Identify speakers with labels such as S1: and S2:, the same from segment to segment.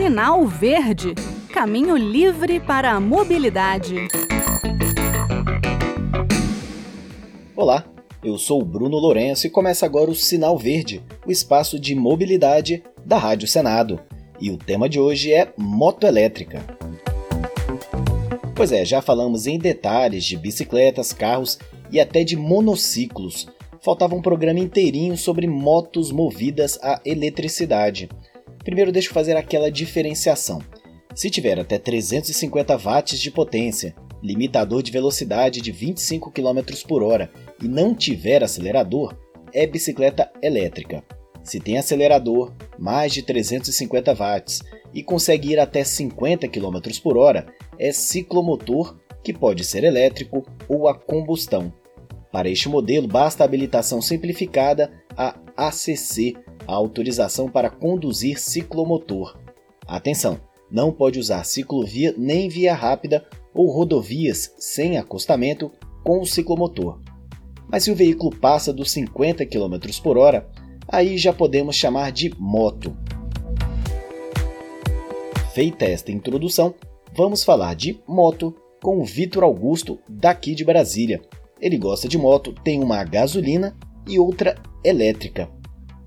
S1: Sinal Verde Caminho livre para a mobilidade.
S2: Olá, eu sou o Bruno Lourenço e começa agora o Sinal Verde, o espaço de mobilidade da Rádio Senado. E o tema de hoje é moto elétrica. Pois é, já falamos em detalhes de bicicletas, carros e até de monociclos. Faltava um programa inteirinho sobre motos movidas a eletricidade. Primeiro deixa eu fazer aquela diferenciação. Se tiver até 350 watts de potência, limitador de velocidade de 25 km por hora e não tiver acelerador, é bicicleta elétrica. Se tem acelerador, mais de 350 watts e consegue ir até 50 km por hora, é ciclomotor que pode ser elétrico ou a combustão. Para este modelo, basta a habilitação simplificada, a ACC, a autorização para conduzir ciclomotor. Atenção! Não pode usar ciclovia nem via rápida ou rodovias sem acostamento com o ciclomotor. Mas se o veículo passa dos 50 km por hora, aí já podemos chamar de moto. Feita esta introdução, vamos falar de moto com o Vitor Augusto, daqui de Brasília. Ele gosta de moto, tem uma gasolina e outra elétrica.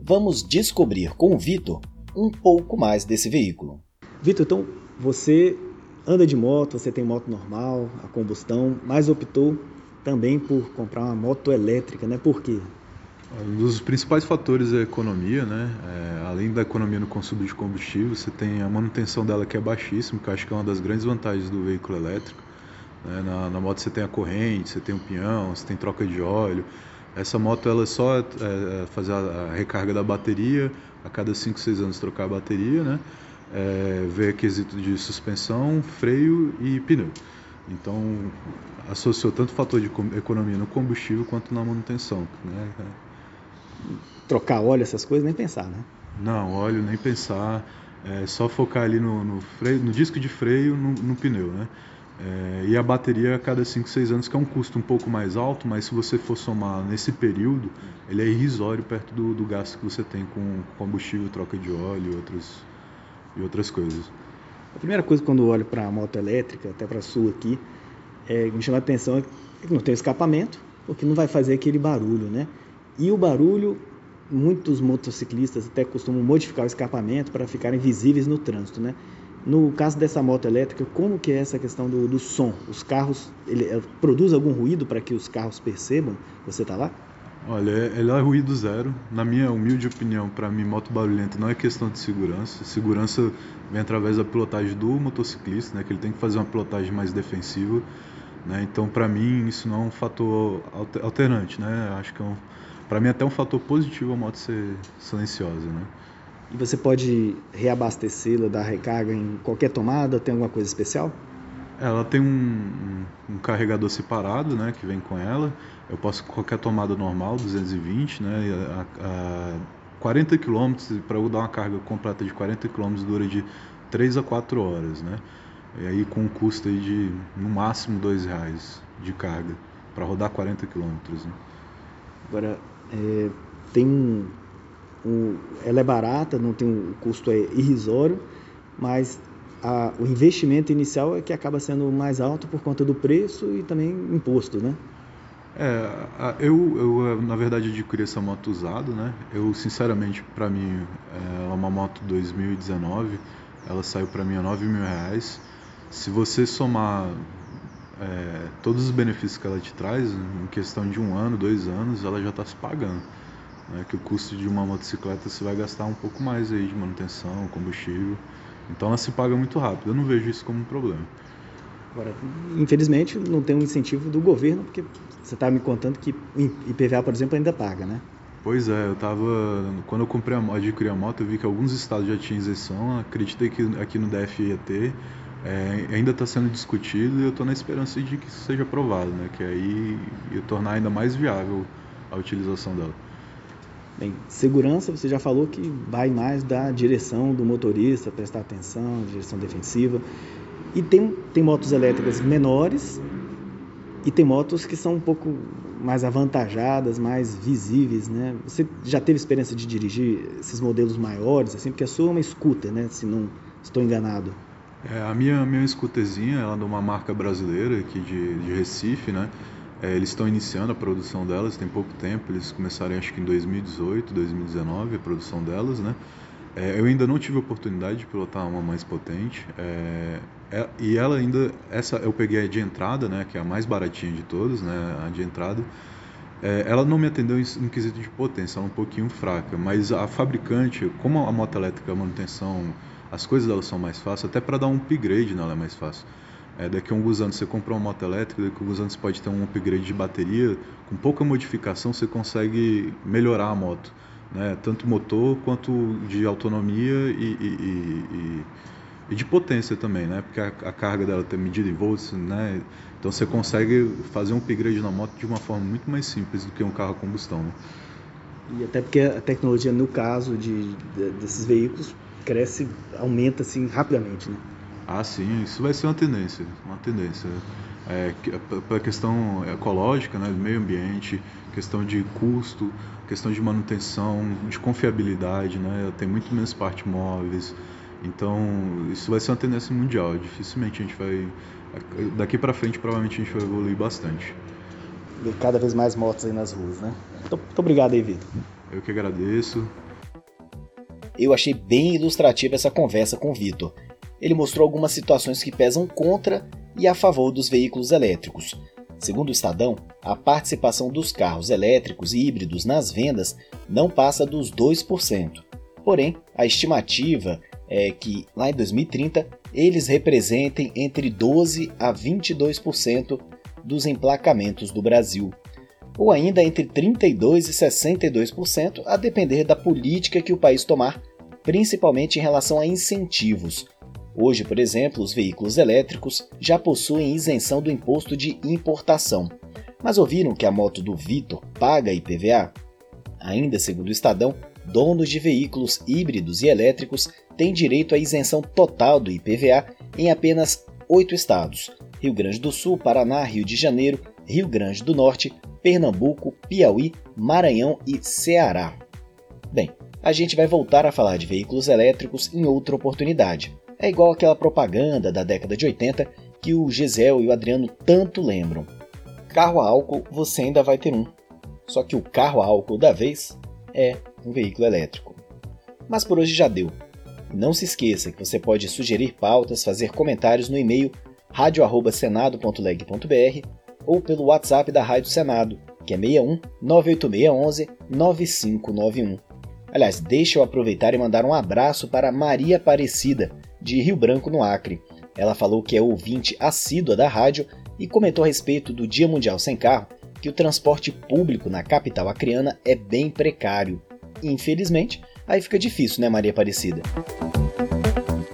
S2: Vamos descobrir com o Vitor um pouco mais desse veículo.
S3: Vitor, então você anda de moto, você tem moto normal, a combustão, mas optou também por comprar uma moto elétrica, né? Por quê?
S4: Um dos principais fatores é a economia, né? É, além da economia no consumo de combustível, você tem a manutenção dela que é baixíssima, que eu acho que é uma das grandes vantagens do veículo elétrico. Né? Na, na, moto você tem a corrente, você tem o pinhão, você tem troca de óleo. Essa moto ela é só é, é fazer a, a, recarga da bateria, a cada 5, 6 anos trocar a bateria, né? é, ver quesito de suspensão, freio e pneu. Então, associou tanto o fator de economia no combustível quanto na manutenção. Né?
S3: Trocar óleo, essas coisas, nem pensar, né?
S4: Não, óleo nem pensar. É só focar ali no, no, freio, no disco de freio, no, no pneu, né? É, e a bateria a cada 5, 6 anos, que é um custo um pouco mais alto, mas se você for somar nesse período, ele é irrisório perto do, do gasto que você tem com combustível, troca de óleo e outros, e outras coisas.
S3: A primeira coisa quando eu olho para a moto elétrica, até para a sua aqui, é, me chama a atenção é que não tem escapamento, porque não vai fazer aquele barulho, né? E o barulho, muitos motociclistas até costumam modificar o escapamento para ficarem visíveis no trânsito, né? No caso dessa moto elétrica, como que é essa questão do, do som? Os carros, ele, ele produz algum ruído para que os carros percebam que você está lá?
S4: Olha, ele é ruído zero. Na minha humilde opinião, para mim, moto barulhenta não é questão de segurança. Segurança vem através da pilotagem do motociclista, né, que ele tem que fazer uma pilotagem mais defensiva. Né? Então, para mim, isso não é um fator alternante. Né? Acho que é um, para mim, até um fator positivo a moto ser silenciosa. Né?
S3: E você pode reabastecê-la, dar recarga em qualquer tomada? Tem alguma coisa especial?
S4: Ela tem um, um, um carregador separado, né, que vem com ela. Eu posso qualquer tomada normal, 220, né, a, a 40 km para eu dar uma carga completa de 40 km dura de 3 a 4 horas, né? E aí com um custo aí de no máximo dois reais de carga para rodar 40 km. Né?
S3: Agora é, tem ela é barata, não tem um, custo é irrisório, mas a, o investimento inicial é que acaba sendo mais alto por conta do preço e também imposto, né?
S4: É, eu, eu na verdade adquiri essa moto usada, né? Eu sinceramente, para mim, é uma moto 2019, ela saiu para mim a 9 mil reais. Se você somar é, todos os benefícios que ela te traz, em questão de um ano, dois anos, ela já está se pagando. Né? Que o custo de uma motocicleta você vai gastar um pouco mais aí de manutenção, combustível. Então ela se paga muito rápido. Eu não vejo isso como um problema.
S3: Agora, infelizmente, não tem um incentivo do governo, porque você estava me contando que IPVA, por exemplo, ainda paga, né?
S4: Pois é, eu tava. Quando eu comprei a, adquiri a moto, eu vi que alguns estados já tinham isenção. Acreditei que aqui no DF ia ter. É, ainda está sendo discutido e eu estou na esperança de que isso seja aprovado, né? Que aí ia tornar ainda mais viável a utilização dela.
S3: Bem, segurança, você já falou que vai mais da direção do motorista, prestar atenção, direção defensiva. E tem, tem motos elétricas menores e tem motos que são um pouco mais avantajadas, mais visíveis, né? Você já teve experiência de dirigir esses modelos maiores, assim, porque a sua é uma scooter, né? Se não, Estou enganado?
S4: É, a minha, minha scooterzinha, ela é de uma marca brasileira aqui de, de Recife, né? É, eles estão iniciando a produção delas, tem pouco tempo, eles começaram acho que em 2018, 2019 a produção delas, né? É, eu ainda não tive a oportunidade de pilotar uma mais potente. É, é, e ela ainda, essa eu peguei a de entrada, né, que é a mais baratinha de todas, né, a de entrada. É, ela não me atendeu em, em, quesito de potência, ela é um pouquinho fraca. Mas a fabricante, como a moto elétrica, a manutenção, as coisas dela são mais fáceis, até para dar um upgrade nela é mais fácil. É, daqui a alguns anos você compra uma moto elétrica, daqui a alguns anos você pode ter um upgrade de bateria, com pouca modificação você consegue melhorar a moto né? tanto motor quanto de autonomia e, e, e, e de potência também, né? porque a, a, carga dela tem medida em volts, né? então você consegue fazer um upgrade na moto de uma forma muito mais simples do que um carro a combustão. Né?
S3: E até porque a tecnologia, no caso de, de, desses veículos, cresce, aumenta assim rapidamente. Né?
S4: Ah, sim, isso vai ser uma tendência, uma tendência. É, para a questão ecológica, né, do meio ambiente, questão de custo, questão de manutenção, de confiabilidade, né? Tem muito menos partes móveis. Então, isso vai ser uma tendência mundial. Dificilmente a gente vai daqui para frente provavelmente a gente vai evoluir bastante.
S3: E cada vez mais motos aí nas ruas, né? Então, muito obrigado aí, Vitor.
S4: Eu que agradeço.
S2: Eu achei bem ilustrativa essa conversa com o Vitor. Ele mostrou algumas situações que pesam contra e a favor dos veículos elétricos. Segundo o Estadão, a participação dos carros elétricos e híbridos nas vendas não passa dos 2%. Porém, a estimativa é que lá em 2030 eles representem entre 12 a 22% dos emplacamentos do Brasil, ou ainda entre 32 e 62%, a depender da política que o país tomar, principalmente em relação a incentivos, Hoje, por exemplo, os veículos elétricos já possuem isenção do imposto de importação. Mas ouviram que a moto do Vitor paga IPVA? Ainda segundo o Estadão, donos de veículos híbridos e elétricos têm direito à isenção total do IPVA em apenas oito estados: Rio Grande do Sul, Paraná, Rio de Janeiro, Rio Grande do Norte, Pernambuco, Piauí, Maranhão e Ceará. Bem, a gente vai voltar a falar de veículos elétricos em outra oportunidade. É igual aquela propaganda da década de 80 que o Gisel e o Adriano tanto lembram. Carro a álcool você ainda vai ter um. Só que o carro a álcool da vez é um veículo elétrico. Mas por hoje já deu. Não se esqueça que você pode sugerir pautas, fazer comentários no e-mail radio@senado.leg.br ou pelo WhatsApp da Rádio Senado, que é 61 98611 9591. Aliás, deixa eu aproveitar e mandar um abraço para Maria Aparecida, de Rio Branco, no Acre. Ela falou que é ouvinte assídua da rádio e comentou a respeito do Dia Mundial Sem Carro que o transporte público na capital acreana é bem precário. Infelizmente, aí fica difícil, né, Maria Aparecida?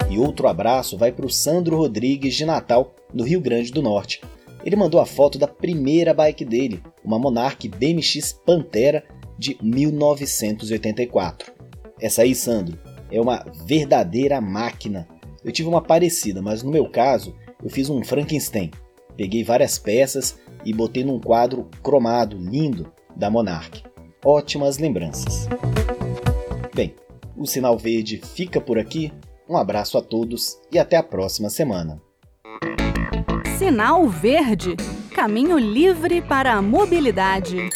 S2: E outro abraço vai para o Sandro Rodrigues de Natal, no Rio Grande do Norte. Ele mandou a foto da primeira bike dele, uma Monarch BMX Pantera de 1984. Essa aí, Sandro, é uma verdadeira máquina eu tive uma parecida, mas no meu caso, eu fiz um Frankenstein. Peguei várias peças e botei num quadro cromado lindo da Monarch. Ótimas lembranças. Bem, o Sinal Verde fica por aqui. Um abraço a todos e até a próxima semana.
S1: Sinal Verde Caminho livre para a mobilidade.